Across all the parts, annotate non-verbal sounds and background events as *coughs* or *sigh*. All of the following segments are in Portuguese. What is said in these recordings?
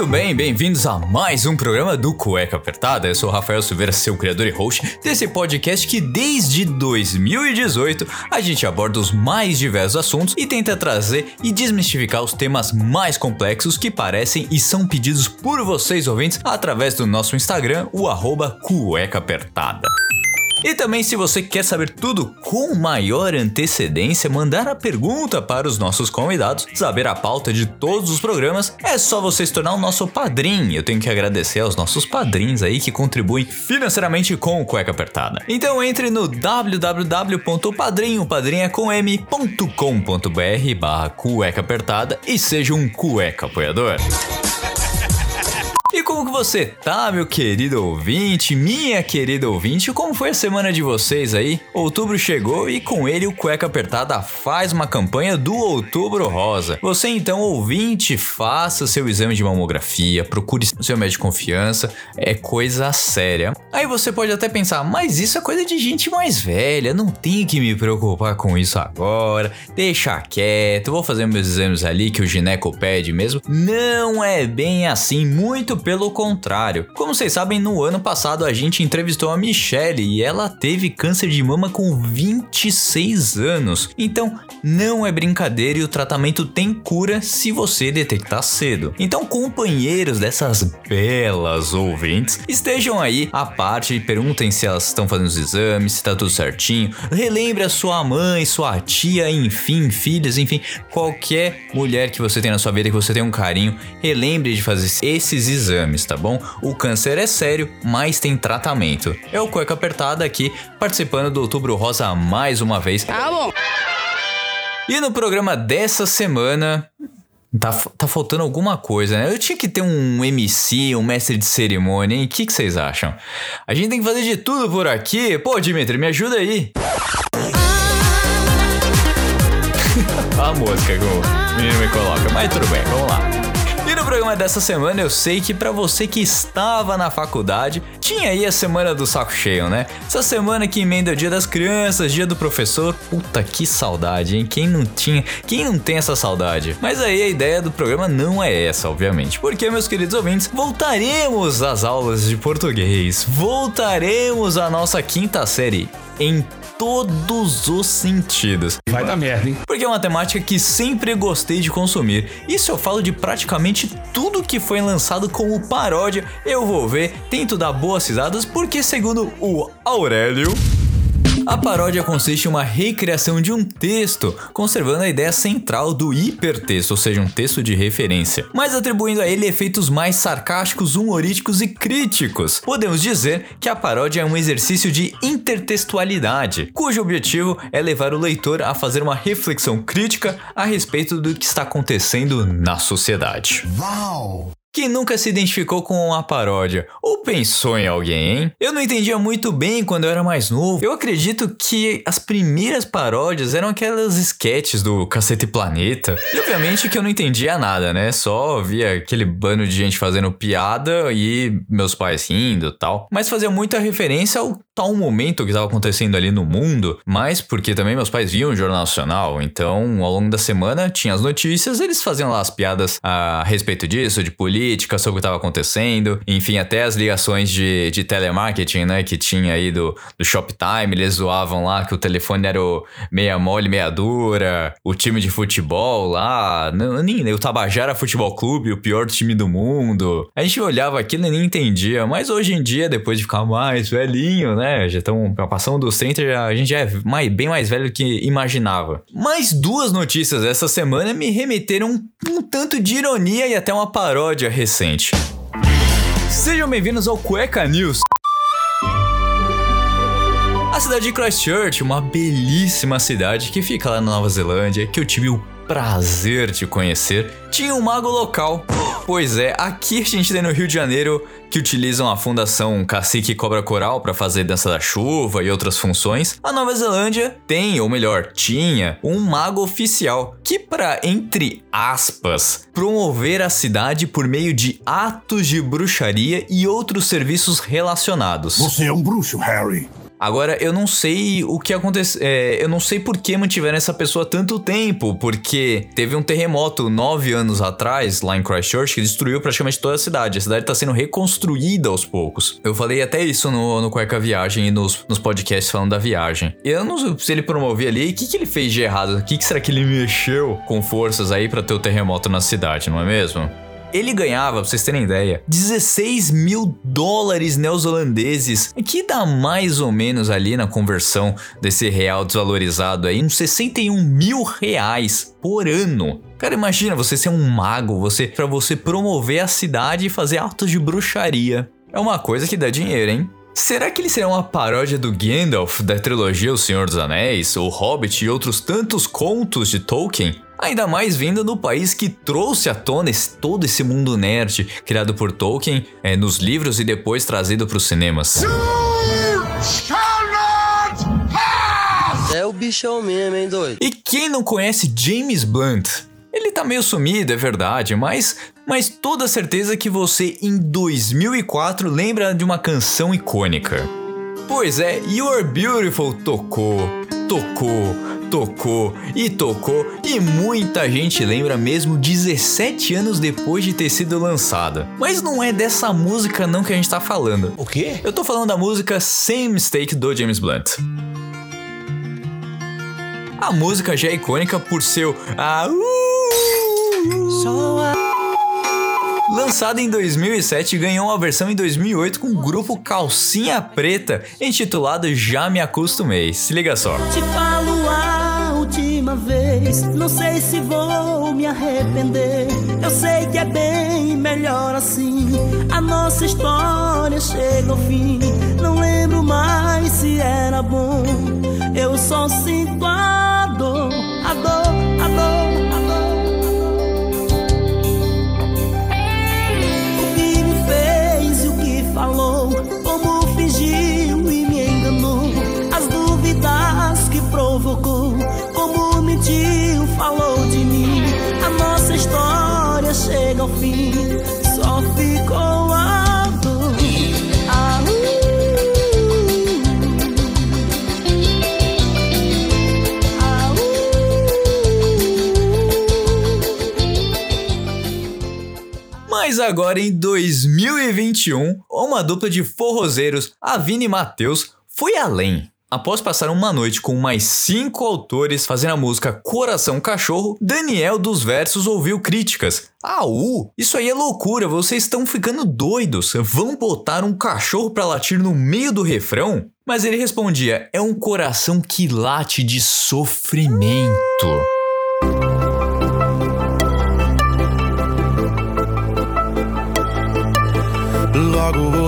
Muito bem, bem-vindos a mais um programa do Cueca Apertada. Eu sou Rafael Silveira, seu criador e host desse podcast que desde 2018 a gente aborda os mais diversos assuntos e tenta trazer e desmistificar os temas mais complexos que parecem e são pedidos por vocês ouvintes através do nosso Instagram, o arroba Cueca Apertada. E também, se você quer saber tudo com maior antecedência, mandar a pergunta para os nossos convidados, saber a pauta de todos os programas, é só você se tornar o nosso padrinho. Eu tenho que agradecer aos nossos padrinhos aí que contribuem financeiramente com o Cueca Apertada. Então entre no www.padrinho.com.br barra cueca apertada e seja um cueca apoiador. Como que você tá, meu querido ouvinte, minha querida ouvinte? Como foi a semana de vocês aí? Outubro chegou e com ele o Cueca Apertada faz uma campanha do Outubro Rosa. Você então, ouvinte, faça seu exame de mamografia, procure seu médico de confiança, é coisa séria. Aí você pode até pensar, mas isso é coisa de gente mais velha, não tem que me preocupar com isso agora, deixa quieto, vou fazer meus exames ali que o gineco pede mesmo. Não é bem assim, muito pelo contrário. Como vocês sabem, no ano passado a gente entrevistou a Michelle e ela teve câncer de mama com 26 anos. Então, não é brincadeira e o tratamento tem cura se você detectar cedo. Então, companheiros dessas belas ouvintes, estejam aí à parte e perguntem se elas estão fazendo os exames, se tá tudo certinho. Relembre a sua mãe, sua tia, enfim, filhas, enfim, qualquer mulher que você tem na sua vida que você tem um carinho, relembre de fazer esses exames exames, tá bom? O câncer é sério, mas tem tratamento. É o Cueca Apertada aqui, participando do Outubro Rosa mais uma vez. Tá bom. E no programa dessa semana, Tá, tá faltando alguma coisa, né? Eu tinha que ter um MC, um mestre de cerimônia, hein? O que, que vocês acham? A gente tem que fazer de tudo por aqui. Pô, Dimitri, me ajuda aí. *laughs* a música que o menino me coloca. Mas tudo bem, vamos lá. Programa dessa semana eu sei que para você que estava na faculdade, tinha aí a semana do saco cheio, né? Essa semana que emenda o dia das crianças, dia do professor. Puta que saudade, hein? Quem não tinha, quem não tem essa saudade? Mas aí a ideia do programa não é essa, obviamente. Porque, meus queridos ouvintes, voltaremos às aulas de português. Voltaremos à nossa quinta série em todos os sentidos. Vai dar merda, hein? Porque é uma temática que sempre gostei de consumir. Isso eu falo de praticamente tudo que foi lançado como paródia. Eu vou ver, tento dar boas risadas, porque segundo o Aurélio. A paródia consiste em uma recriação de um texto, conservando a ideia central do hipertexto, ou seja, um texto de referência, mas atribuindo a ele efeitos mais sarcásticos, humorísticos e críticos. Podemos dizer que a paródia é um exercício de intertextualidade, cujo objetivo é levar o leitor a fazer uma reflexão crítica a respeito do que está acontecendo na sociedade. Quem nunca se identificou com uma paródia? Ou pensou em alguém, hein? Eu não entendia muito bem quando eu era mais novo. Eu acredito que as primeiras paródias eram aquelas sketches do Cacete Planeta. E obviamente que eu não entendia nada, né? Só via aquele bando de gente fazendo piada e meus pais rindo e tal. Mas fazia muita referência ao tal momento que estava acontecendo ali no mundo. Mas porque também meus pais viam o Jornal Nacional. Então, ao longo da semana, tinha as notícias, eles faziam lá as piadas a respeito disso, de política sobre o que estava acontecendo, enfim, até as ligações de, de telemarketing, né, que tinha aí do, do Shoptime, eles zoavam lá que o telefone era o meia mole, meia dura, o time de futebol lá, nem, o Tabajara Futebol Clube, o pior time do mundo. A gente olhava aquilo e nem entendia, mas hoje em dia, depois de ficar mais velhinho, né, já estão passando do center, a gente já é mais, bem mais velho do que imaginava. Mais duas notícias essa semana me remeteram um, um tanto de ironia e até uma paródia recente. Sejam bem-vindos ao Cueca News. A cidade de Christchurch, uma belíssima cidade que fica lá na Nova Zelândia, que eu tive o prazer de conhecer, tinha um mago local. Pois é, aqui a gente tem no Rio de Janeiro que utilizam a Fundação Cacique Cobra Coral para fazer dança da chuva e outras funções. A Nova Zelândia tem, ou melhor, tinha, um mago oficial que para entre aspas promover a cidade por meio de atos de bruxaria e outros serviços relacionados. Você é um bruxo, Harry. Agora, eu não sei o que aconteceu. É, eu não sei por que mantiveram essa pessoa tanto tempo, porque teve um terremoto nove anos atrás, lá em Christchurch, que destruiu praticamente toda a cidade. A cidade tá sendo reconstruída aos poucos. Eu falei até isso no, no Cueca Viagem e nos, nos podcasts falando da viagem. Eu não sei se ele promovia ali. O que, que ele fez de errado? O que, que será que ele mexeu com forças aí para ter o terremoto na cidade, não é mesmo? Ele ganhava, pra vocês terem ideia, 16 mil dólares neozelandeses, que dá mais ou menos ali na conversão desse real desvalorizado aí, uns 61 mil reais por ano. Cara, imagina você ser um mago, você para você promover a cidade e fazer atos de bruxaria. É uma coisa que dá dinheiro, hein? Será que ele será uma paródia do Gandalf da trilogia O Senhor dos Anéis, O Hobbit e outros tantos contos de Tolkien? Ainda mais vindo do país que trouxe à tona todo esse mundo nerd criado por Tolkien é, nos livros e depois trazido para os cinemas. É o bichão mesmo, hein, doido? E quem não conhece James Blunt? Ele tá meio sumido, é verdade, mas, mas toda certeza que você em 2004 lembra de uma canção icônica. Pois é, You're Beautiful tocou, tocou, tocou e tocou e muita gente lembra mesmo 17 anos depois de ter sido lançada. Mas não é dessa música não que a gente tá falando. O quê? Eu tô falando da música Same Mistake do James Blunt. A música já é icônica por seu ah, Lançada em 2007, ganhou uma versão em 2008 com o grupo Calcinha Preta, intitulado Já Me Acostumei. Se liga só. Te falo a última vez, não sei se vou me arrepender. Eu sei que é bem melhor assim. A nossa história chega ao fim. Não lembro mais se era bom. Eu só sinto a dor, a dor, a dor. falou, como mentiu, falou de mim. A nossa história chega ao fim, só ficou a dor. Ah, uh. Ah, uh. Mas agora em 2021, uma dupla de forrozeiros, Avini e Matheus, foi além. Após passar uma noite com mais cinco autores fazendo a música Coração Cachorro, Daniel dos Versos ouviu críticas. Uh, isso aí é loucura, vocês estão ficando doidos. Vão botar um cachorro pra latir no meio do refrão? Mas ele respondia: é um coração que late de sofrimento.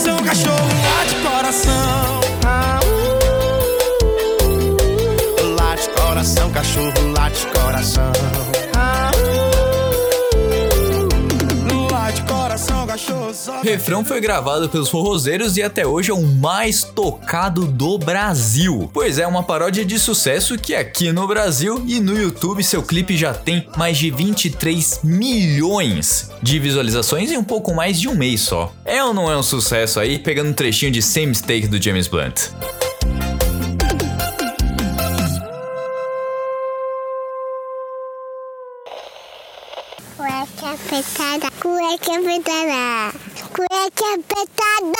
Coração, cachorro, late coração. Ah, uh. Late coração, cachorro, late coração. Refrão foi gravado pelos forrozeiros e até hoje é o mais tocado do Brasil. Pois é, uma paródia de sucesso que aqui no Brasil e no YouTube seu clipe já tem mais de 23 milhões de visualizações em um pouco mais de um mês só. É ou não é um sucesso aí, pegando um trechinho de Same Mistake do James Blunt? Cueca apertada, cueca apertada.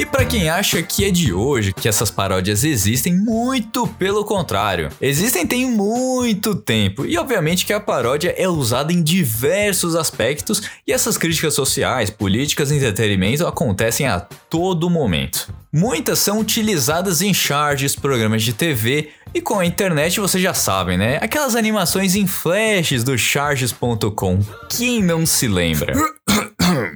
E para quem acha que é de hoje que essas paródias existem, muito pelo contrário. Existem tem muito tempo e obviamente que a paródia é usada em diversos aspectos e essas críticas sociais, políticas e entretenimento acontecem a todo momento. Muitas são utilizadas em charges, programas de TV e com a internet você já sabe, né? Aquelas animações em flashes do charges.com. Quem não se lembra? *coughs*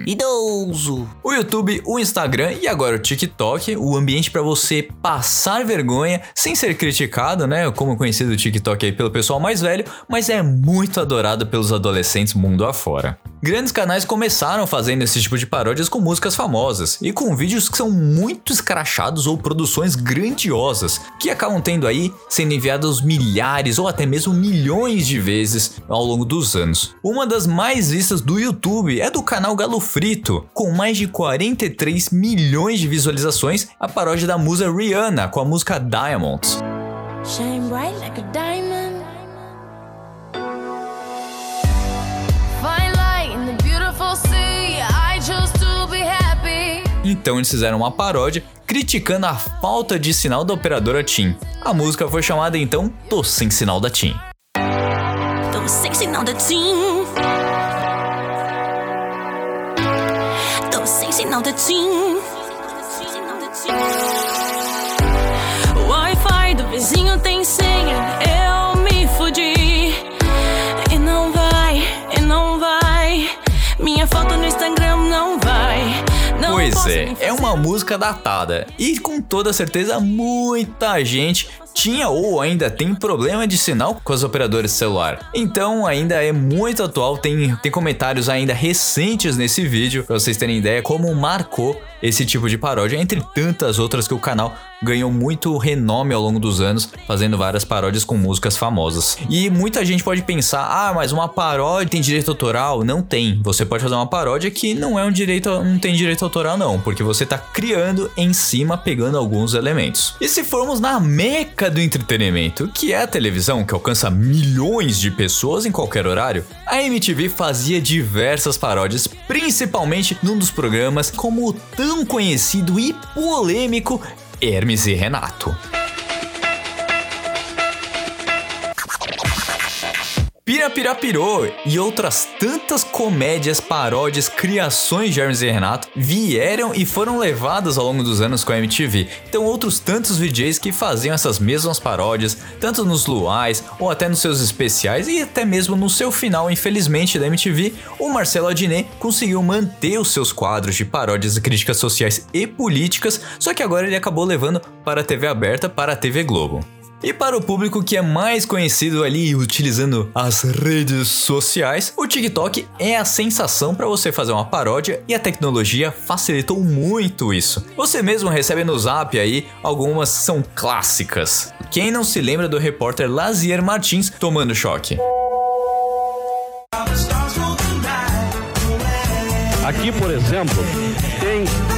Idoso. O YouTube, o Instagram e agora o TikTok, o ambiente para você passar vergonha sem ser criticado, né? Como conhecido o TikTok aí pelo pessoal mais velho, mas é muito adorado pelos adolescentes mundo afora. Grandes canais começaram fazendo esse tipo de paródias com músicas famosas e com vídeos que são muito escrachados ou produções grandiosas, que acabam tendo aí sendo enviados milhares ou até mesmo milhões de vezes ao longo dos anos. Uma das mais vistas do YouTube é do canal Galo Frito, com mais de 43 milhões de visualizações, a paródia da musa Rihanna com a música Diamonds. Shine bright like a diamond. Fine light in the beautiful sea. I chose to be happy. Então eles fizeram uma paródia criticando a falta de sinal da operadora TIM. A música foi chamada então Tô Sem Sinal da TIM. Tô sem sinal da TIM. Sinal da TIM. O Wi-Fi do vizinho tem senha. Eu me fudi. E não vai, e não vai. Minha foto no Instagram não vai. Não Pois é, é uma música datada e com toda certeza muita gente tinha ou ainda tem problema de sinal com as operadoras de celular. Então ainda é muito atual, tem, tem comentários ainda recentes nesse vídeo para vocês terem ideia como marcou esse tipo de paródia, entre tantas outras que o canal ganhou muito renome ao longo dos anos, fazendo várias paródias com músicas famosas. E muita gente pode pensar: "Ah, mas uma paródia tem direito autoral?" Não tem. Você pode fazer uma paródia que não é um direito, não tem direito autoral não, porque você tá criando em cima pegando alguns elementos. E se formos na meca do entretenimento, que é a televisão, que alcança milhões de pessoas em qualquer horário, a MTV fazia diversas paródias, principalmente num dos programas como o tão conhecido e polêmico Hermes e Renato. Pira Pira Pirou e outras tantas comédias, paródias, criações de Hermes e Renato vieram e foram levadas ao longo dos anos com a MTV. Então outros tantos DJs que faziam essas mesmas paródias, tanto nos luais ou até nos seus especiais e até mesmo no seu final, infelizmente, da MTV, o Marcelo Adnet conseguiu manter os seus quadros de paródias e críticas sociais e políticas, só que agora ele acabou levando para a TV aberta, para a TV Globo. E para o público que é mais conhecido ali utilizando as redes sociais, o TikTok é a sensação para você fazer uma paródia e a tecnologia facilitou muito isso. Você mesmo recebe no Zap aí algumas que são clássicas. Quem não se lembra do repórter Lazier Martins tomando choque? Aqui, por exemplo, tem.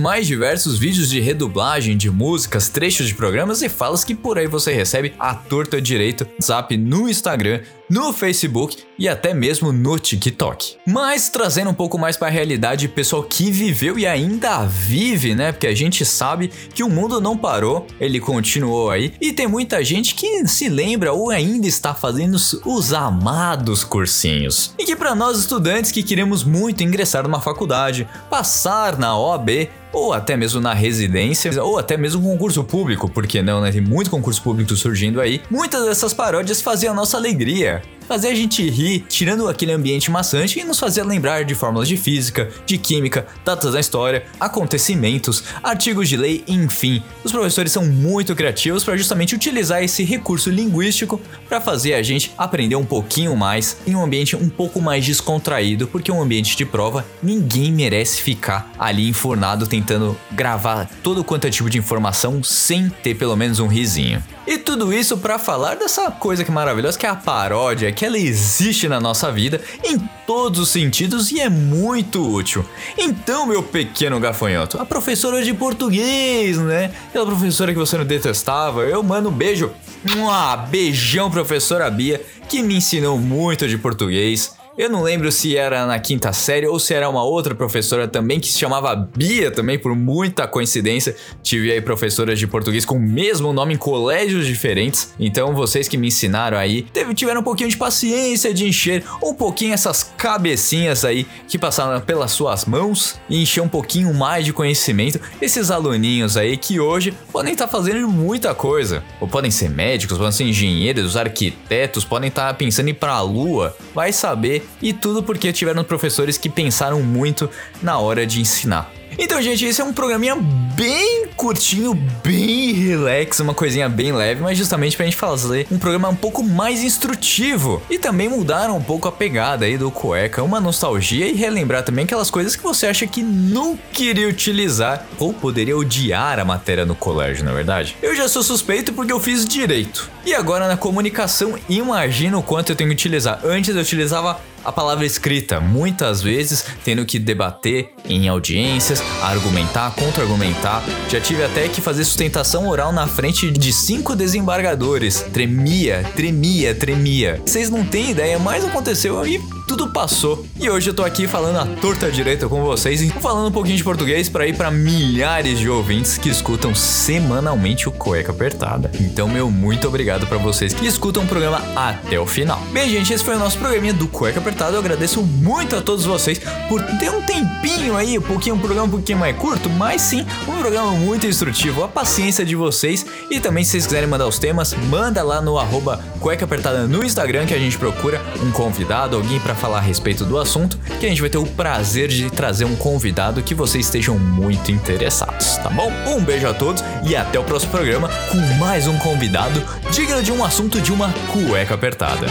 Mais diversos vídeos de redublagem de músicas, trechos de programas e falas que por aí você recebe à torta direito, zap no Instagram, no Facebook e até mesmo no TikTok. Mas trazendo um pouco mais para a realidade, pessoal que viveu e ainda vive, né? Porque a gente sabe que o mundo não parou, ele continuou aí e tem muita gente que se lembra ou ainda está fazendo os- os amados cursinhos. E que para nós estudantes que queremos muito ingressar numa faculdade, passar na OAB ou até mesmo na residência, ou até mesmo concurso público, porque não, né? Tem muito concurso público surgindo aí. Muitas dessas paródias faziam a nossa alegria. care. Fazia a gente rir, tirando aquele ambiente maçante e nos fazia lembrar de fórmulas de física, de química, datas da história, acontecimentos, artigos de lei, enfim. Os professores são muito criativos para justamente utilizar esse recurso linguístico para fazer a gente aprender um pouquinho mais em um ambiente um pouco mais descontraído, porque um ambiente de prova ninguém merece ficar ali enfornado tentando gravar todo quanto é tipo de informação sem ter pelo menos um risinho. E tudo isso para falar dessa coisa que maravilhosa que é a paródia, que ela existe na nossa vida em todos os sentidos e é muito útil. Então, meu pequeno gafanhoto, a professora de português, né? Aquela professora que você não detestava, eu mando um beijo. Mua, beijão, professora Bia, que me ensinou muito de português. Eu não lembro se era na quinta série ou se era uma outra professora também que se chamava Bia também, por muita coincidência. Tive aí professoras de português com o mesmo nome em colégios diferentes. Então vocês que me ensinaram aí, teve, tiveram um pouquinho de paciência de encher um pouquinho essas cabecinhas aí que passaram pelas suas mãos e encher um pouquinho mais de conhecimento esses aluninhos aí que hoje podem estar fazendo muita coisa. Ou podem ser médicos, podem ser engenheiros, arquitetos, podem estar pensando em ir pra lua. Vai saber e tudo porque tiveram professores que pensaram muito na hora de ensinar. Então, gente, esse é um programinha bem curtinho, bem relax, uma coisinha bem leve, mas justamente pra gente fazer um programa um pouco mais instrutivo. E também mudar um pouco a pegada aí do cueca, uma nostalgia e relembrar também aquelas coisas que você acha que não queria utilizar ou poderia odiar a matéria no colégio, na é verdade. Eu já sou suspeito porque eu fiz direito. E agora na comunicação, imagina o quanto eu tenho que utilizar. Antes eu utilizava a palavra escrita, muitas vezes tendo que debater em audiências, argumentar, contra-argumentar. Já tive até que fazer sustentação oral na frente de cinco desembargadores. Tremia, tremia, tremia. Vocês não têm ideia, mas aconteceu e tudo passou. E hoje eu tô aqui falando a torta direita com vocês e falando um pouquinho de português para ir para milhares de ouvintes que escutam semanalmente o Cueca Apertada. Então, meu muito obrigado para vocês que escutam o programa até o final. Bem, gente, esse foi o nosso programinha do Cueca Apertada. Eu agradeço muito a todos vocês por ter um tempinho aí, um pouquinho, um programa um pouquinho mais curto, mas sim, um programa muito instrutivo. A paciência de vocês e também se vocês quiserem mandar os temas, manda lá no arroba Cueca Apertada no Instagram que a gente procura um convidado, alguém para falar a respeito do assunto, que a gente vai ter o prazer de trazer um convidado que vocês estejam muito interessados, tá bom? Um beijo a todos e até o próximo programa com mais um convidado digno de um assunto de uma cueca apertada.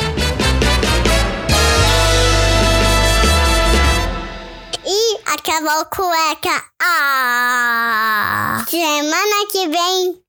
E acabou cueca. Ah! Semana que vem